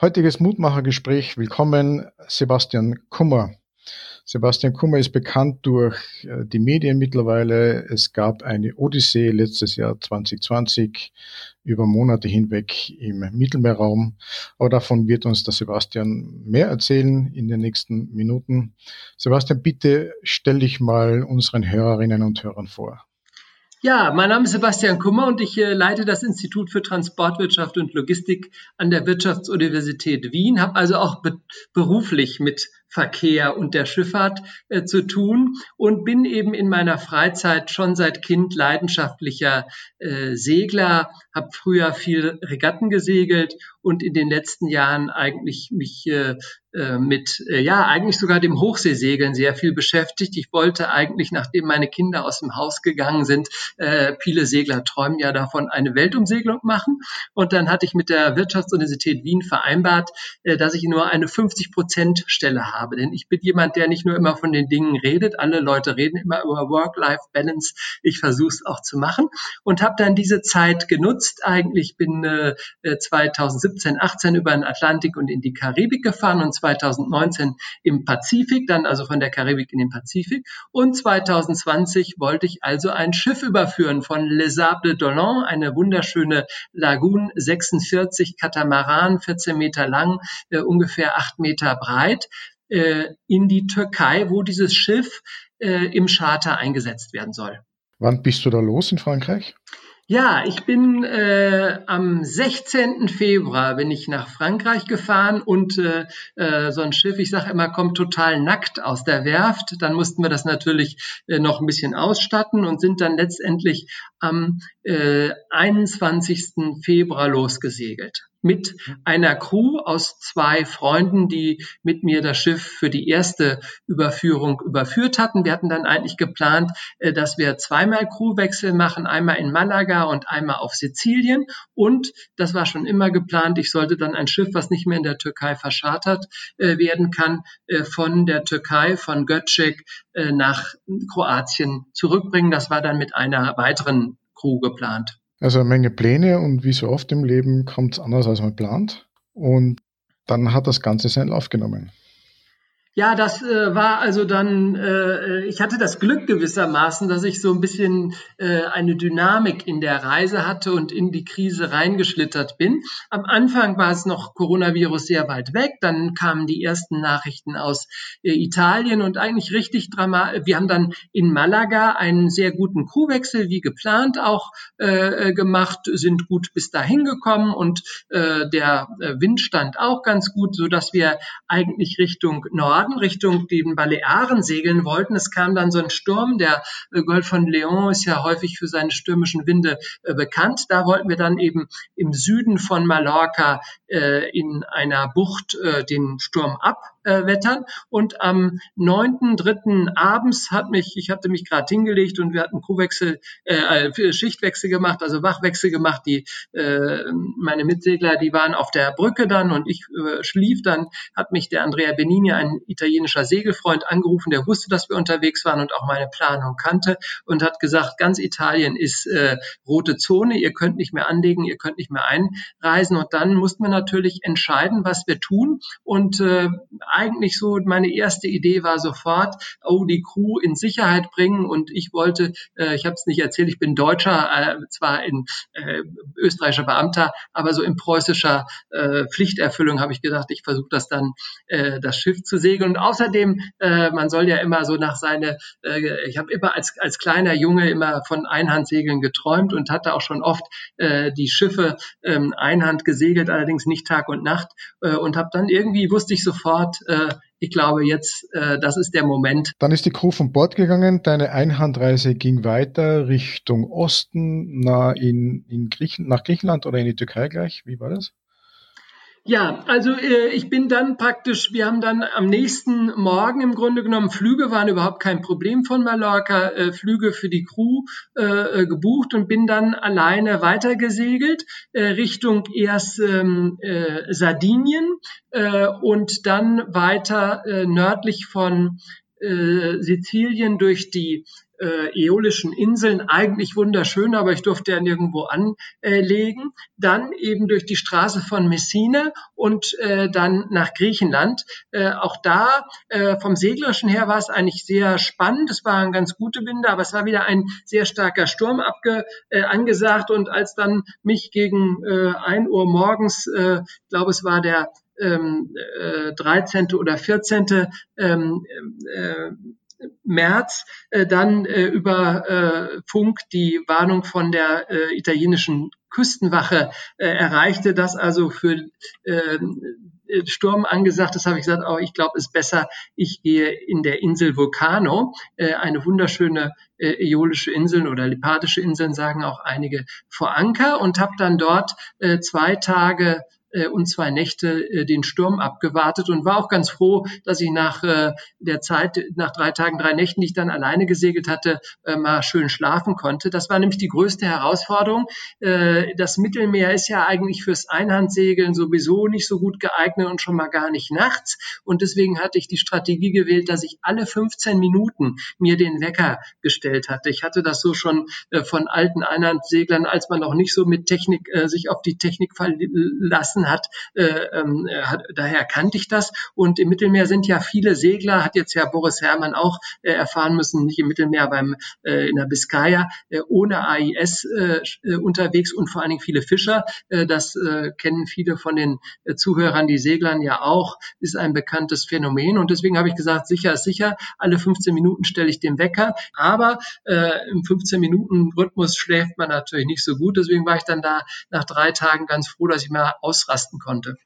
Heutiges Mutmachergespräch. Willkommen, Sebastian Kummer. Sebastian Kummer ist bekannt durch äh, die Medien mittlerweile. Es gab eine Odyssee letztes Jahr 2020 über Monate hinweg im Mittelmeerraum. Aber davon wird uns der Sebastian mehr erzählen in den nächsten Minuten. Sebastian, bitte stell dich mal unseren Hörerinnen und Hörern vor. Ja, mein Name ist Sebastian Kummer und ich äh, leite das Institut für Transportwirtschaft und Logistik an der Wirtschaftsuniversität Wien, habe also auch be beruflich mit Verkehr und der Schifffahrt äh, zu tun und bin eben in meiner Freizeit schon seit Kind leidenschaftlicher äh, Segler, habe früher viel Regatten gesegelt und in den letzten Jahren eigentlich mich äh, äh, mit, äh, ja, eigentlich sogar dem Hochseesegeln sehr viel beschäftigt. Ich wollte eigentlich, nachdem meine Kinder aus dem Haus gegangen sind, äh, viele Segler träumen ja davon, eine Weltumsegelung machen. Und dann hatte ich mit der Wirtschaftsuniversität Wien vereinbart, äh, dass ich nur eine 50-Prozent-Stelle habe. Denn ich bin jemand, der nicht nur immer von den Dingen redet. Alle Leute reden immer über Work-Life-Balance. Ich versuche es auch zu machen und habe dann diese Zeit genutzt. Eigentlich bin äh, 2017, 18 über den Atlantik und in die Karibik gefahren und 2019 im Pazifik, dann also von der Karibik in den Pazifik. Und 2020 wollte ich also ein Schiff überführen von Les Sables d'Olon, eine wunderschöne Lagoon, 46 Katamaran, 14 Meter lang, äh, ungefähr 8 Meter breit, äh, in die Türkei, wo dieses Schiff äh, im Charter eingesetzt werden soll. Wann bist du da los in Frankreich? Ja, ich bin äh, am 16. Februar bin ich nach Frankreich gefahren und äh, äh, so ein Schiff, ich sage immer, kommt total nackt aus der Werft. Dann mussten wir das natürlich äh, noch ein bisschen ausstatten und sind dann letztendlich am äh, 21. Februar losgesegelt mit einer Crew aus zwei Freunden, die mit mir das Schiff für die erste Überführung überführt hatten. Wir hatten dann eigentlich geplant, äh, dass wir zweimal Crewwechsel machen, einmal in Malaga und einmal auf Sizilien. Und das war schon immer geplant, ich sollte dann ein Schiff, was nicht mehr in der Türkei verschartert äh, werden kann, äh, von der Türkei, von Göcek nach Kroatien zurückbringen. Das war dann mit einer weiteren Crew geplant. Also eine Menge Pläne und wie so oft im Leben kommt es anders, als man plant. Und dann hat das Ganze seinen Lauf genommen. Ja, das äh, war also dann, äh, ich hatte das Glück gewissermaßen, dass ich so ein bisschen äh, eine Dynamik in der Reise hatte und in die Krise reingeschlittert bin. Am Anfang war es noch Coronavirus sehr weit weg, dann kamen die ersten Nachrichten aus äh, Italien und eigentlich richtig dramatisch. Wir haben dann in Malaga einen sehr guten Crewwechsel, wie geplant, auch äh, äh, gemacht, sind gut bis dahin gekommen und äh, der äh, Wind stand auch ganz gut, so dass wir eigentlich Richtung Norden Norden Richtung den Balearen segeln wollten. Es kam dann so ein Sturm. Der äh, Golf von Leon ist ja häufig für seine stürmischen Winde äh, bekannt. Da wollten wir dann eben im Süden von Mallorca äh, in einer Bucht den Sturm ab äh, wettern. Und am 9.3. abends hat mich, ich hatte mich gerade hingelegt und wir hatten Kuhwechsel, äh, Schichtwechsel gemacht, also Wachwechsel gemacht. Die äh, meine Mitsegler, die waren auf der Brücke dann und ich äh, schlief. Dann hat mich der Andrea Benini, ein italienischer Segelfreund, angerufen, der wusste, dass wir unterwegs waren und auch meine Planung kannte und hat gesagt, ganz Italien ist äh, rote Zone, ihr könnt nicht mehr anlegen, ihr könnt nicht mehr einreisen. Und dann mussten wir natürlich entscheiden, was wir tun. Und äh, eigentlich so, meine erste Idee war sofort, oh, die Crew in Sicherheit bringen und ich wollte, äh, ich habe es nicht erzählt, ich bin Deutscher, äh, zwar in äh, österreichischer Beamter, aber so in preußischer äh, Pflichterfüllung habe ich gedacht, ich versuche das dann, äh, das Schiff zu segeln. Und außerdem, äh, man soll ja immer so nach seine, äh, ich habe immer als, als kleiner Junge immer von Einhandsegeln geträumt und hatte auch schon oft äh, die Schiffe ähm, Einhand gesegelt, allerdings nicht Tag und Nacht äh, und habe dann irgendwie, wusste ich sofort, äh, ich glaube jetzt, äh, das ist der Moment. Dann ist die Crew von Bord gegangen. Deine Einhandreise ging weiter Richtung Osten, nach, in, in Griechen, nach Griechenland oder in die Türkei gleich. Wie war das? Ja, also äh, ich bin dann praktisch, wir haben dann am nächsten Morgen im Grunde genommen, Flüge waren überhaupt kein Problem von Mallorca, äh, Flüge für die Crew äh, äh gebucht und bin dann alleine weitergesegelt äh, Richtung erst ähm, äh, Sardinien äh, und dann weiter äh, nördlich von äh, Sizilien durch die äh, Äolischen Inseln, eigentlich wunderschön, aber ich durfte ja nirgendwo anlegen. Dann eben durch die Straße von Messina und äh, dann nach Griechenland. Äh, auch da äh, vom Seglerischen her war es eigentlich sehr spannend. Es waren ganz gute Winde, aber es war wieder ein sehr starker Sturm abge, äh, angesagt. Und als dann mich gegen äh, 1 Uhr morgens, äh, glaube es war der ähm, äh, 13. oder 14. Ähm, äh, März äh, dann äh, über äh, Funk die Warnung von der äh, italienischen Küstenwache äh, erreichte, dass also für äh, Sturm angesagt ist, habe ich gesagt, oh, ich glaube, es ist besser, ich gehe in der Insel Vulcano, äh, eine wunderschöne äh, äolische Inseln oder lipardische Inseln, sagen auch einige, vor Anker und habe dann dort äh, zwei Tage und zwei Nächte äh, den Sturm abgewartet und war auch ganz froh, dass ich nach äh, der Zeit, nach drei Tagen, drei Nächten, die ich dann alleine gesegelt hatte, mal schön schlafen konnte. Das war nämlich die größte Herausforderung. Das Mittelmeer ist ja eigentlich fürs Einhandsegeln sowieso nicht so gut geeignet und schon mal gar nicht nachts. Und deswegen hatte ich die Strategie gewählt, dass ich alle 15 Minuten mir den Wecker gestellt hatte. Ich hatte das so schon von alten Einhandseglern, als man noch nicht so mit Technik sich auf die Technik verlassen gelassen hat, äh, ähm, hat. Daher kannte ich das. Und im Mittelmeer sind ja viele Segler, hat jetzt ja Boris Herrmann auch äh, erfahren müssen, nicht im Mittelmeer, beim äh, in der Biskaya, äh, ohne AIS äh, äh, unterwegs und vor allen Dingen viele Fischer. Äh, das äh, kennen viele von den äh, Zuhörern, die Seglern ja auch, ist ein bekanntes Phänomen. Und deswegen habe ich gesagt, sicher ist sicher, alle 15 Minuten stelle ich den Wecker. Aber äh, im 15 Minuten Rhythmus schläft man natürlich nicht so gut. Deswegen war ich dann da nach drei Tagen ganz froh, dass ich mal aus ausrasten konnte.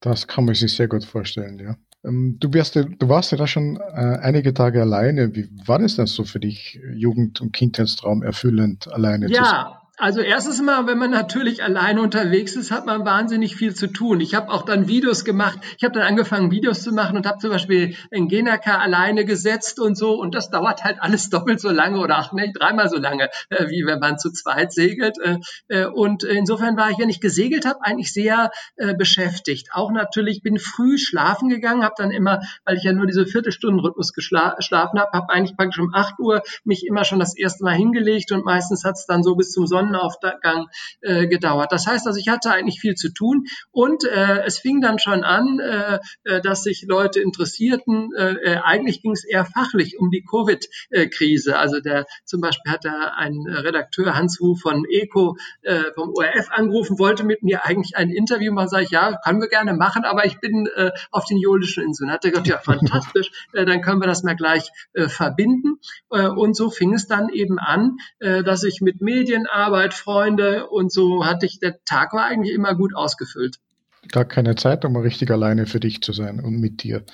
Das kann man sich sehr gut vorstellen, ja. Ähm, du, wirst, du warst ja da schon äh, einige Tage alleine. Wie war das denn so für dich, Jugend- und Kindheitstraum erfüllend alleine ja, zu sein? Also erstes Mal, wenn man natürlich alleine unterwegs ist, hat man wahnsinnig viel zu tun. Ich habe auch dann Videos gemacht. Ich habe dann angefangen, Videos zu machen und habe zum Beispiel in Genaka alleine gesetzt und so. Und das dauert halt alles doppelt so lange oder auch nicht dreimal so lange, äh, wie wenn man zu zweit segelt. Äh, äh, und insofern war ich, wenn ich gesegelt habe, eigentlich sehr beschäftigt. Auch natürlich bin früh schlafen gegangen, habe dann immer, weil ich ja nur diese Viertelstundenrhythmus geschlafen habe, habe eigentlich praktisch um 8 Uhr mich immer schon das erste Mal hingelegt und meistens hat es dann so bis zum Sonnen Sonnenaufgang äh, gedauert. Das heißt also, ich hatte eigentlich viel zu tun und äh, es fing dann schon an, äh, äh dass sich Leute interessierten. Äh, äh, eigentlich ging es eher fachlich um die Covid-Krise. Also der zum Beispiel hat da ein Redakteur Hans Wu von ECO äh, vom ORF angerufen, wollte mit mir eigentlich ein Interview machen. Sag ich, ja, können wir gerne machen, aber ich bin äh, auf den Jolischen Inseln. Hat er gesagt, ja, fantastisch, äh, dann können wir das mal gleich äh, verbinden. Äh, und so fing es dann eben an, äh, dass ich mit Medienarbeit Arbeit, Freunde und so hatte ich, der Tag war eigentlich immer gut ausgefüllt. Gar keine Zeit, um richtig alleine für dich zu sein und mit dir.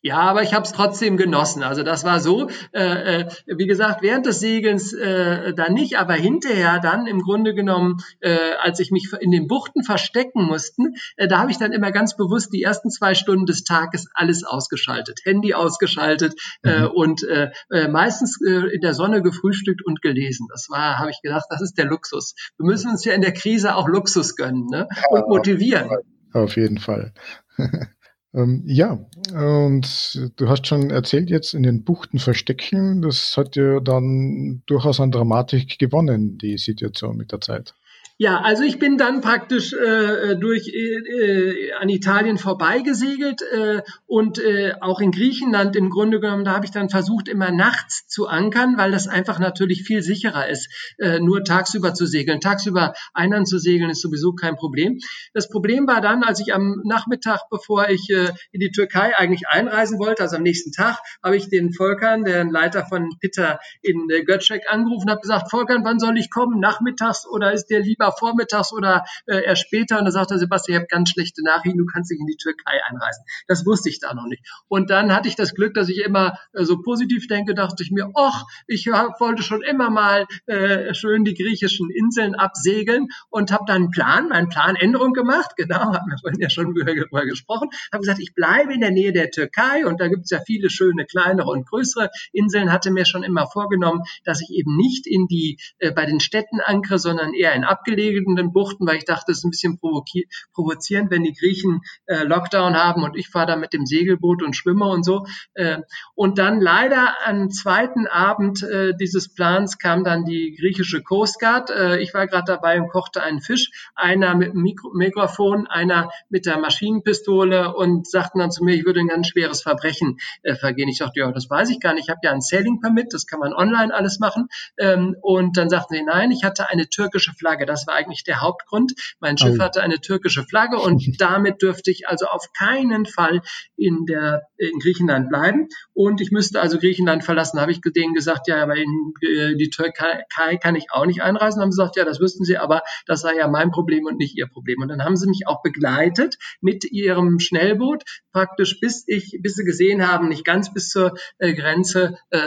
Ja, aber ich habe es trotzdem genossen. Also das war so, äh, äh, wie gesagt, während des Segelns äh, dann nicht, aber hinterher dann im Grunde genommen, äh, als ich mich in den Buchten verstecken mussten, äh, da habe ich dann immer ganz bewusst die ersten zwei Stunden des Tages alles ausgeschaltet, Handy ausgeschaltet äh, mhm. und äh, äh, meistens äh, in der Sonne gefrühstückt und gelesen. Das war, habe ich gedacht, das ist der Luxus. Wir müssen uns ja in der Krise auch Luxus gönnen ne? und motivieren. Auf jeden Fall. Ähm, ja, und du hast schon erzählt jetzt in den Buchten verstecken, das hat ja dann durchaus an Dramatik gewonnen, die Situation mit der Zeit. Ja, also ich bin dann praktisch äh, durch äh, äh, an Italien vorbeigesegelt äh, und äh, auch in Griechenland im Grunde genommen, da habe ich dann versucht, immer nachts zu ankern, weil das einfach natürlich viel sicherer ist, äh, nur tagsüber zu segeln. Tagsüber einern zu segeln ist sowieso kein Problem. Das Problem war dann, als ich am Nachmittag, bevor ich äh, in die Türkei eigentlich einreisen wollte, also am nächsten Tag, habe ich den Volkern, den Leiter von Pitter in äh, Götschek, angerufen und habe gesagt, Volkern, wann soll ich kommen? Nachmittags oder ist der lieber vormittags oder äh, erst später. Und da sagte er, Sebastian, ich habe ganz schlechte Nachrichten, du kannst nicht in die Türkei einreisen. Das wusste ich da noch nicht. Und dann hatte ich das Glück, dass ich immer äh, so positiv denke, dachte ich mir, ach, ich wollte schon immer mal äh, schön die griechischen Inseln absegeln und habe dann einen Plan, einen Planänderung gemacht. Genau, haben wir vorhin ja schon darüber gesprochen. Habe gesagt, ich bleibe in der Nähe der Türkei und da gibt es ja viele schöne kleinere und größere Inseln. Hatte mir schon immer vorgenommen, dass ich eben nicht in die äh, bei den Städten ankere, sondern eher in abgelegenen abgelegenen Buchten, weil ich dachte, es ist ein bisschen provozierend, wenn die Griechen äh, Lockdown haben und ich fahre da mit dem Segelboot und schwimme und so. Äh, und dann leider am zweiten Abend äh, dieses Plans kam dann die griechische Coast Guard. Äh, ich war gerade dabei und kochte einen Fisch. Einer mit dem Mikro Mikrofon, einer mit der Maschinenpistole und sagten dann zu mir, ich würde ein ganz schweres Verbrechen äh, vergehen. Ich dachte, ja, das weiß ich gar nicht. Ich habe ja ein Sailing Permit, das kann man online alles machen. Ähm, und dann sagten sie, nein, ich hatte eine türkische Flagge. Das war eigentlich der Hauptgrund. Mein Schiff oh. hatte eine türkische Flagge und damit dürfte ich also auf keinen Fall in der in Griechenland bleiben und ich müsste also Griechenland verlassen. Habe ich denen gesagt, ja, aber in äh, die Türkei kann ich auch nicht einreisen. Haben sie gesagt, ja, das wüssten sie, aber das sei ja mein Problem und nicht ihr Problem. Und dann haben sie mich auch begleitet mit ihrem Schnellboot praktisch, bis ich, bis sie gesehen haben, nicht ganz bis zur äh, Grenze. Äh,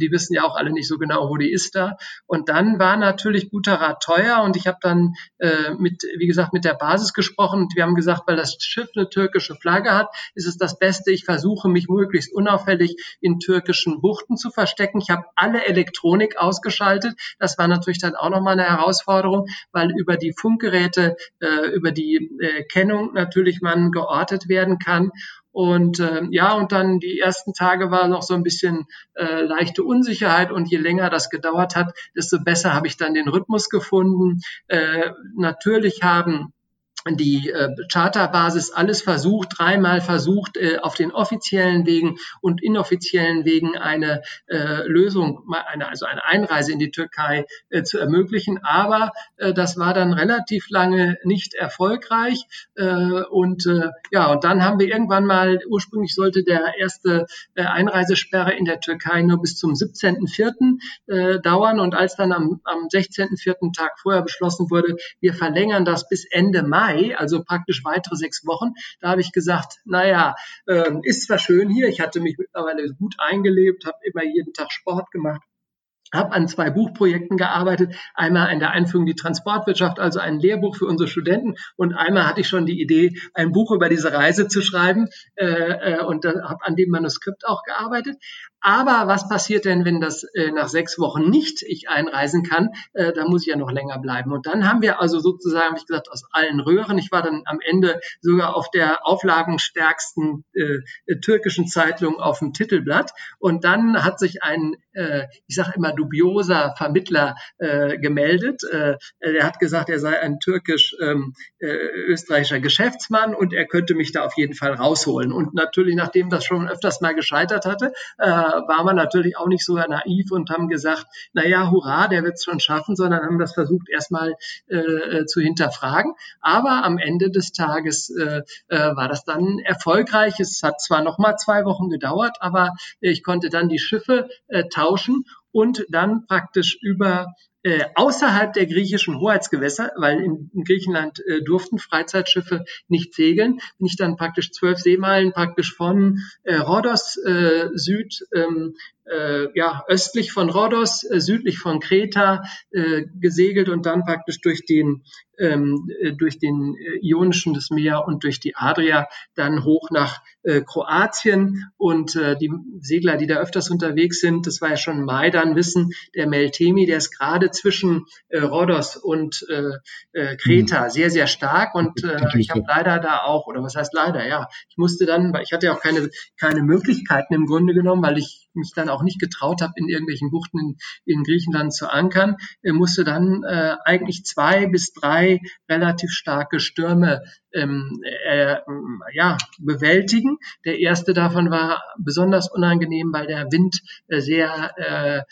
die wissen ja auch alle nicht so genau, wo die ist da. Und dann war natürlich guter Rat teuer und ich habe dann äh, mit, wie gesagt, mit der Basis gesprochen und wir haben gesagt, weil das Schiff eine türkische Flagge hat, ist es das Beste. Ich versuche mich möglichst unauffällig in türkischen Buchten zu verstecken. Ich habe alle Elektronik ausgeschaltet. Das war natürlich dann auch nochmal eine Herausforderung, weil über die Funkgeräte, äh, über die äh, Kennung natürlich man geortet werden kann. Und äh, ja, und dann die ersten Tage war noch so ein bisschen äh, leichte Unsicherheit und je länger das gedauert hat, desto besser habe ich dann den Rhythmus gefunden. Äh, natürlich haben die äh, Charterbasis alles versucht, dreimal versucht, äh, auf den offiziellen Wegen und inoffiziellen Wegen eine äh, Lösung, eine, also eine Einreise in die Türkei äh, zu ermöglichen. Aber äh, das war dann relativ lange nicht erfolgreich. Äh, und äh, ja, und dann haben wir irgendwann mal, ursprünglich sollte der erste äh, Einreisesperre in der Türkei nur bis zum 17.04. Äh, dauern. Und als dann am, am 16.04. Tag vorher beschlossen wurde, wir verlängern das bis Ende Mai, Mai, also praktisch weitere sechs Wochen. Da habe ich gesagt, naja, äh, ist zwar schön hier, ich hatte mich mittlerweile gut eingelebt, habe immer jeden Tag Sport gemacht, habe an zwei Buchprojekten gearbeitet. Einmal an der Einführung in die Transportwirtschaft, also ein Lehrbuch für unsere Studenten. Und einmal hatte ich schon die Idee, ein Buch über diese Reise zu schreiben äh, äh und habe an dem Manuskript auch gearbeitet. Aber was passiert denn, wenn das äh, nach sechs Wochen nicht ich einreisen kann? Äh, da muss ich ja noch länger bleiben. Und dann haben wir also sozusagen, wie gesagt, aus allen Röhren. Ich war dann am Ende sogar auf der auflagenstärksten äh, türkischen Zeitung auf dem Titelblatt. Und dann hat sich ein, äh, ich sage immer, dubioser Vermittler äh, gemeldet. Äh, er hat gesagt, er sei ein türkisch-österreichischer ähm, äh, Geschäftsmann und er könnte mich da auf jeden Fall rausholen. Und natürlich, nachdem das schon öfters mal gescheitert hatte, äh, war man natürlich auch nicht so naiv und haben gesagt, na ja, hurra, der wird es schon schaffen, sondern haben das versucht erstmal äh, zu hinterfragen. Aber am Ende des Tages äh, äh, war das dann erfolgreich. Es hat zwar noch mal zwei Wochen gedauert, aber ich konnte dann die Schiffe äh, tauschen und dann praktisch über äh, außerhalb der griechischen Hoheitsgewässer, weil in, in Griechenland äh, durften Freizeitschiffe nicht segeln, bin ich dann praktisch zwölf Seemeilen praktisch von äh, Rhodos äh, Süd ähm, äh, ja, östlich von Rhodos, äh, südlich von Kreta äh, gesegelt und dann praktisch durch den, ähm, äh, durch den äh, Ionischen das Meer und durch die Adria dann hoch nach äh, Kroatien. Und äh, die Segler, die da öfters unterwegs sind, das war ja schon Mai dann wissen, der Meltemi, der ist gerade zwischen äh, Rhodos und äh, äh, Kreta mhm. sehr, sehr stark. Und äh, ich habe leider da auch, oder was heißt leider, ja, ich musste dann, weil ich hatte ja auch keine, keine Möglichkeiten im Grunde genommen, weil ich mich dann auch nicht getraut habe, in irgendwelchen Buchten in, in Griechenland zu ankern, er musste dann äh, eigentlich zwei bis drei relativ starke Stürme ähm, äh, ja, bewältigen. Der erste davon war besonders unangenehm, weil der Wind äh, sehr äh,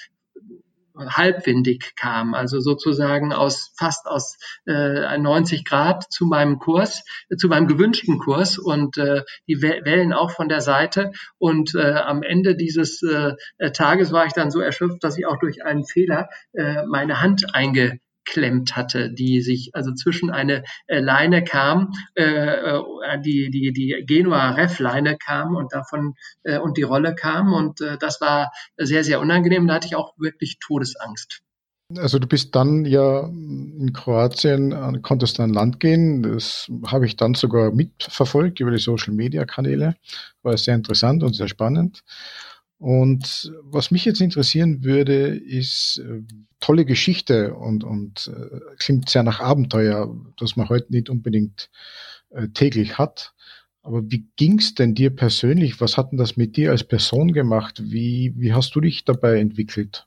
halbwindig kam, also sozusagen aus fast aus äh, 90 Grad zu meinem Kurs, zu meinem gewünschten Kurs und äh, die Wellen auch von der Seite. Und äh, am Ende dieses äh, Tages war ich dann so erschöpft, dass ich auch durch einen Fehler äh, meine Hand einge klemmt hatte, die sich also zwischen eine äh, Leine kam, äh, äh, die die die Genua Ref Leine kam und davon äh, und die Rolle kam und äh, das war sehr sehr unangenehm. Da hatte ich auch wirklich Todesangst. Also du bist dann ja in Kroatien, äh, konntest an Land gehen. Das habe ich dann sogar mitverfolgt über die Social Media Kanäle. War sehr interessant und sehr spannend. Und was mich jetzt interessieren würde, ist äh, tolle Geschichte und, und äh, klingt sehr nach Abenteuer, das man heute nicht unbedingt äh, täglich hat. Aber wie ging's denn dir persönlich? Was hat denn das mit dir als Person gemacht? Wie, wie hast du dich dabei entwickelt?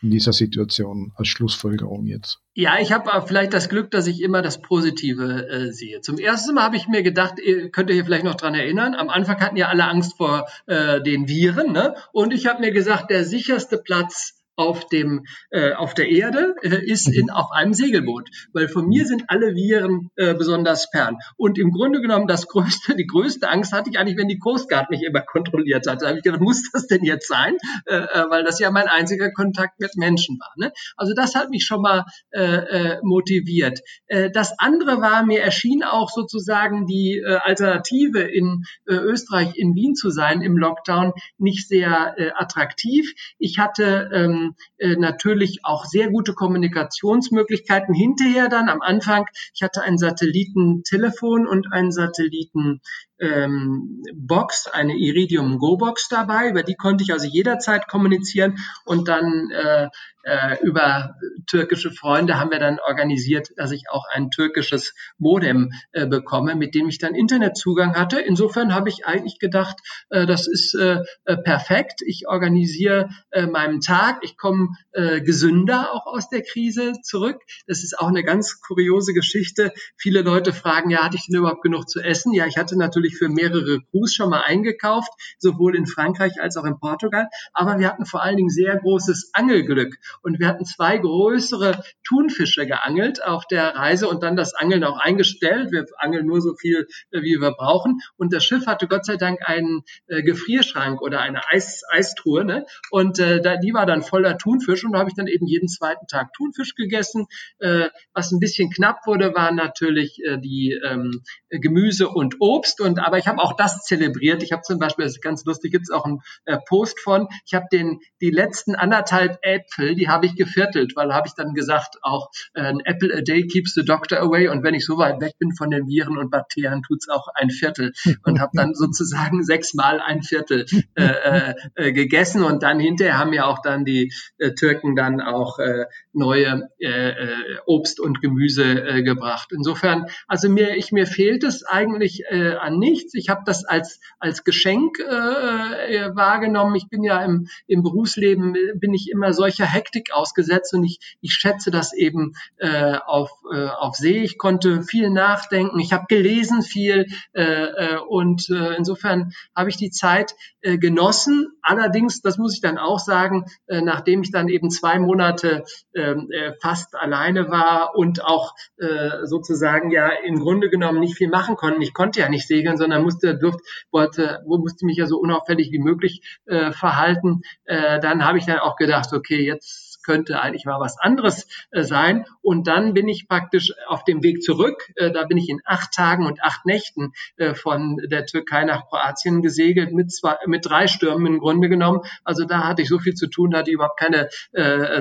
In dieser Situation als Schlussfolgerung jetzt? Ja, ich habe vielleicht das Glück, dass ich immer das Positive äh, sehe. Zum ersten Mal habe ich mir gedacht, ihr könnt ihr vielleicht noch dran erinnern, am Anfang hatten ja alle Angst vor äh, den Viren, ne? Und ich habe mir gesagt, der sicherste Platz auf dem äh, auf der Erde äh, ist in mhm. auf einem Segelboot, weil von mir sind alle Viren äh, besonders fern. Und im Grunde genommen das größte, die größte Angst hatte ich eigentlich, wenn die Coast Guard mich immer kontrolliert hat. Da habe ich gedacht, muss das denn jetzt sein? Äh, äh, weil das ja mein einziger Kontakt mit Menschen war. Ne? Also das hat mich schon mal äh, äh, motiviert. Äh, das andere war, mir erschien auch sozusagen die äh, Alternative in äh, Österreich, in Wien zu sein im Lockdown nicht sehr äh, attraktiv. Ich hatte ähm, äh, natürlich auch sehr gute Kommunikationsmöglichkeiten hinterher dann am Anfang. Ich hatte ein Satellitentelefon und ein Satelliten ähm, Box, eine Iridium Go Box dabei, über die konnte ich also jederzeit kommunizieren und dann äh, äh, über türkische Freunde haben wir dann organisiert, dass ich auch ein türkisches Modem äh, bekomme, mit dem ich dann Internetzugang hatte. Insofern habe ich eigentlich gedacht, äh, das ist äh, äh perfekt. Ich organisiere äh, meinen Tag, ich komme äh, gesünder auch aus der Krise zurück. Das ist auch eine ganz kuriose Geschichte. Viele Leute fragen, ja, hatte ich denn überhaupt genug zu essen? Ja, ich hatte natürlich für mehrere Crews schon mal eingekauft, sowohl in Frankreich als auch in Portugal. Aber wir hatten vor allen Dingen sehr großes Angelglück. Und wir hatten zwei größere Thunfische geangelt auf der Reise und dann das Angeln auch eingestellt. Wir angeln nur so viel, äh, wie wir brauchen. Und das Schiff hatte Gott sei Dank einen äh, Gefrierschrank oder eine Eis, Eistruhe. Ne? Und äh, da, die war dann voller Thunfisch und da habe ich dann eben jeden zweiten Tag Thunfisch gegessen. Äh, was ein bisschen knapp wurde, waren natürlich äh, die ähm, Gemüse und Obst. Und aber ich habe auch das zelebriert. Ich habe zum Beispiel, das ist ganz lustig, gibt es auch einen äh, Post von. Ich habe den die letzten anderthalb Äpfel, die habe ich geviertelt, weil habe ich dann gesagt, auch äh, ein Apple a day keeps the doctor away. Und wenn ich so weit weg bin von den Viren und Bakterien, tut's auch ein Viertel. Und habe dann sozusagen sechsmal ein Viertel äh, äh, äh, gegessen. Und dann hinterher haben ja auch dann die äh, Türken dann auch äh, neue äh, äh, Obst und Gemüse äh, gebracht. Insofern, also mir, ich mir fehlt es eigentlich äh, an nichts. Ich habe das als als Geschenk äh, äh, wahrgenommen. Ich bin ja im, im Berufsleben bin ich immer solcher Hektik ausgesetzt und ich, ich schätze das eben äh, auf, äh, auf See. Ich konnte viel nachdenken. Ich habe gelesen viel äh, äh, und äh, insofern habe ich die Zeit äh, genossen. Allerdings, das muss ich dann auch sagen, äh, nachdem ich dann eben zwei Monate ähm, äh, fast alleine war und auch äh, sozusagen ja im Grunde genommen nicht viel machen konnte. Ich konnte ja nicht segeln, sondern musste, durfte, wollte, musste mich ja so unauffällig wie möglich äh, verhalten. Äh, dann habe ich dann auch gedacht, okay, jetzt könnte eigentlich mal was anderes äh, sein. Und dann bin ich praktisch auf dem Weg zurück. Äh, da bin ich in acht Tagen und acht Nächten äh, von der Türkei nach Kroatien gesegelt mit zwei, mit drei Stürmen im Grunde genommen. Also da hatte ich so viel zu tun, da hatte ich überhaupt keine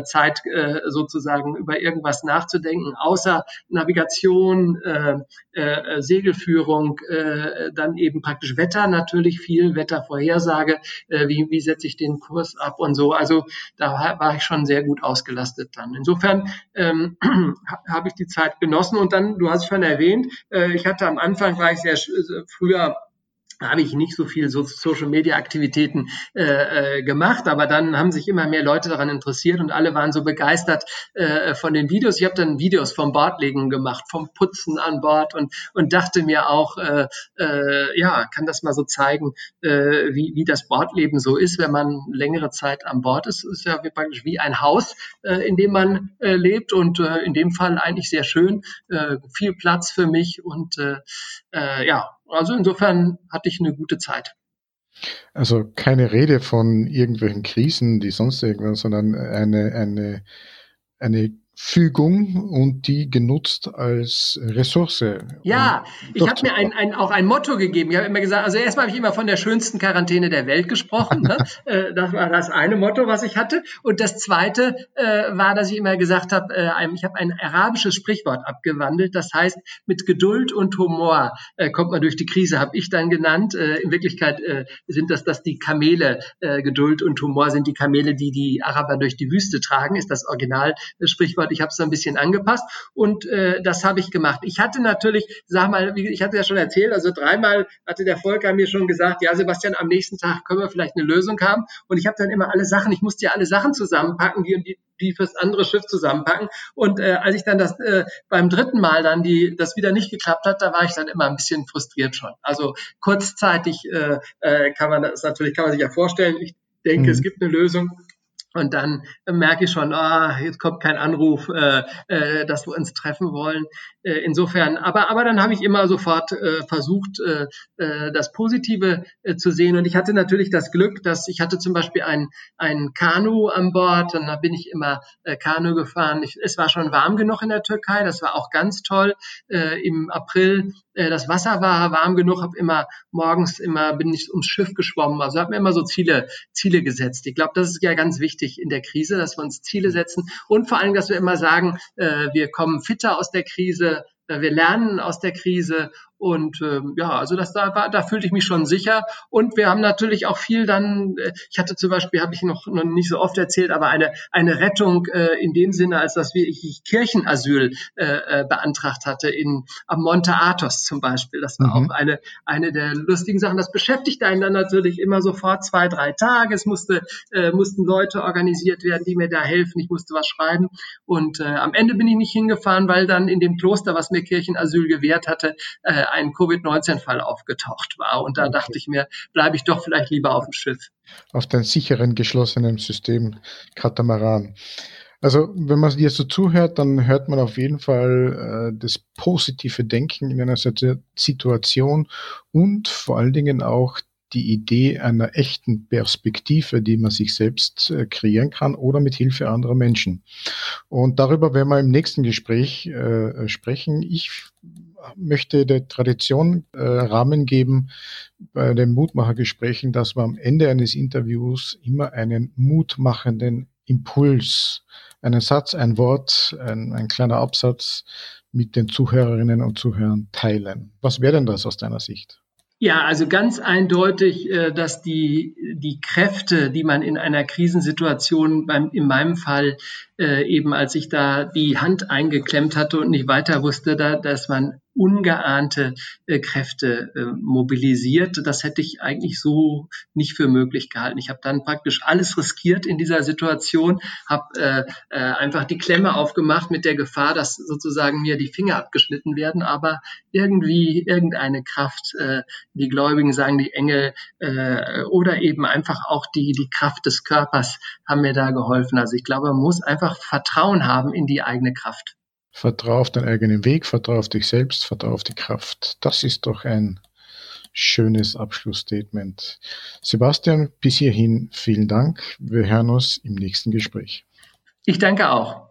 Zeit sozusagen über irgendwas nachzudenken, außer Navigation, Segelführung, dann eben praktisch Wetter natürlich viel, Wettervorhersage, wie, wie setze ich den Kurs ab und so. Also da war ich schon sehr gut gut ausgelastet dann. Insofern ähm, habe ich die Zeit genossen und dann, du hast schon erwähnt, äh, ich hatte am Anfang, war ich sehr früher habe ich nicht so viel so Social Media Aktivitäten äh, äh, gemacht, aber dann haben sich immer mehr Leute daran interessiert und alle waren so begeistert äh, von den Videos. Ich habe dann Videos vom Bordlegen gemacht, vom Putzen an Bord und und dachte mir auch, äh, äh, ja, kann das mal so zeigen, äh, wie wie das Bordleben so ist, wenn man längere Zeit an Bord ist. Ist ja praktisch wie ein Haus, äh, in dem man äh, lebt und äh, in dem Fall eigentlich sehr schön, äh, viel Platz für mich und äh, äh, ja also insofern hatte ich eine gute Zeit. Also keine Rede von irgendwelchen Krisen, die sonst irgendwas, sondern eine, eine, eine Fügung und die genutzt als Ressource. Ja, ich habe mir ein, ein, auch ein Motto gegeben. Ich habe immer gesagt, also erstmal habe ich immer von der schönsten Quarantäne der Welt gesprochen. Ne? Äh, das war das eine Motto, was ich hatte. Und das zweite äh, war, dass ich immer gesagt habe, äh, ich habe ein arabisches Sprichwort abgewandelt. Das heißt, mit Geduld und Humor äh, kommt man durch die Krise, habe ich dann genannt. Äh, in Wirklichkeit äh, sind das, dass die Kamele, Geduld und Humor sind die Kamele, die die Araber durch die Wüste tragen, ist das Original-Sprichwort gehört. Ich habe es ein bisschen angepasst und äh, das habe ich gemacht. Ich hatte natürlich, sag mal, ich hatte ja schon erzählt, also dreimal hatte der Volker mir schon gesagt, ja Sebastian, am nächsten Tag können wir vielleicht eine Lösung haben. Und ich habe dann immer alle Sachen, ich musste ja alle Sachen zusammenpacken, die, die die fürs andere Schiff zusammenpacken. Und äh, als ich dann das äh, beim dritten Mal dann die das wieder nicht geklappt hat, da war ich dann immer ein bisschen frustriert schon. Also kurzzeitig äh, äh, kann man das natürlich kann man sich ja vorstellen. Ich denke, mhm. es gibt eine Lösung. Und dann merke ich schon, ah, jetzt kommt kein Anruf, äh, äh, dass wir uns treffen wollen. Äh, insofern, aber, aber dann habe ich immer sofort äh, versucht, äh, äh, das Positive äh, zu sehen. Und ich hatte natürlich das Glück, dass ich hatte zum Beispiel ein, ein Kanu an Bord und da bin ich immer äh, Kanu gefahren. Ich, es war schon warm genug in der Türkei, das war auch ganz toll. Äh, Im April äh, das Wasser war warm genug, habe immer morgens immer bin ich ums Schiff geschwommen. Also habe mir immer so Ziele Ziele gesetzt. Ich glaube, das ist ja ganz wichtig in der Krise, dass wir uns Ziele setzen und vor allem, dass wir immer sagen, äh, wir kommen fitter aus der Krise, wir lernen aus der Krise und ähm, ja, also das da war, da fühlte ich mich schon sicher. Und wir haben natürlich auch viel dann, äh, ich hatte zum Beispiel, habe ich noch, noch nicht so oft erzählt, aber eine, eine Rettung äh, in dem Sinne, als dass wir ich Kirchenasyl äh, äh, beantragt hatte in am Monte Athos zum Beispiel. Das war mhm. auch eine, eine der lustigen Sachen. Das beschäftigt einen dann natürlich immer sofort zwei, drei Tage. Es musste, äh, mussten Leute organisiert werden, die mir da helfen. Ich musste was schreiben. Und äh, am Ende bin ich nicht hingefahren, weil dann in dem Kloster, was mir Kirchenasyl gewährt hatte, äh, ein Covid-19-Fall aufgetaucht war. Und da okay. dachte ich mir, bleibe ich doch vielleicht lieber auf dem Schiff. Auf den sicheren, geschlossenen System Katamaran. Also, wenn man dir so zuhört, dann hört man auf jeden Fall äh, das positive Denken in einer Situation und vor allen Dingen auch die Idee einer echten Perspektive, die man sich selbst äh, kreieren kann oder mit Hilfe anderer Menschen. Und darüber werden wir im nächsten Gespräch äh, sprechen. Ich möchte der Tradition äh, Rahmen geben bei den Mutmachergesprächen, dass wir am Ende eines Interviews immer einen mutmachenden Impuls, einen Satz, ein Wort, ein, ein kleiner Absatz mit den Zuhörerinnen und Zuhörern teilen. Was wäre denn das aus deiner Sicht? Ja, also ganz eindeutig, äh, dass die, die Kräfte, die man in einer Krisensituation beim, in meinem Fall äh, eben, als ich da die Hand eingeklemmt hatte und nicht weiter wusste, da, dass man ungeahnte äh, Kräfte äh, mobilisiert. Das hätte ich eigentlich so nicht für möglich gehalten. Ich habe dann praktisch alles riskiert in dieser Situation, habe äh, äh, einfach die Klemme aufgemacht mit der Gefahr, dass sozusagen mir die Finger abgeschnitten werden, aber irgendwie irgendeine Kraft, äh, die Gläubigen sagen, die Engel äh, oder eben einfach auch die, die Kraft des Körpers haben mir da geholfen. Also ich glaube, man muss einfach Vertrauen haben in die eigene Kraft. Vertrau auf deinen eigenen Weg, vertrau auf dich selbst, vertrau auf die Kraft. Das ist doch ein schönes Abschlussstatement. Sebastian, bis hierhin vielen Dank. Wir hören uns im nächsten Gespräch. Ich danke auch.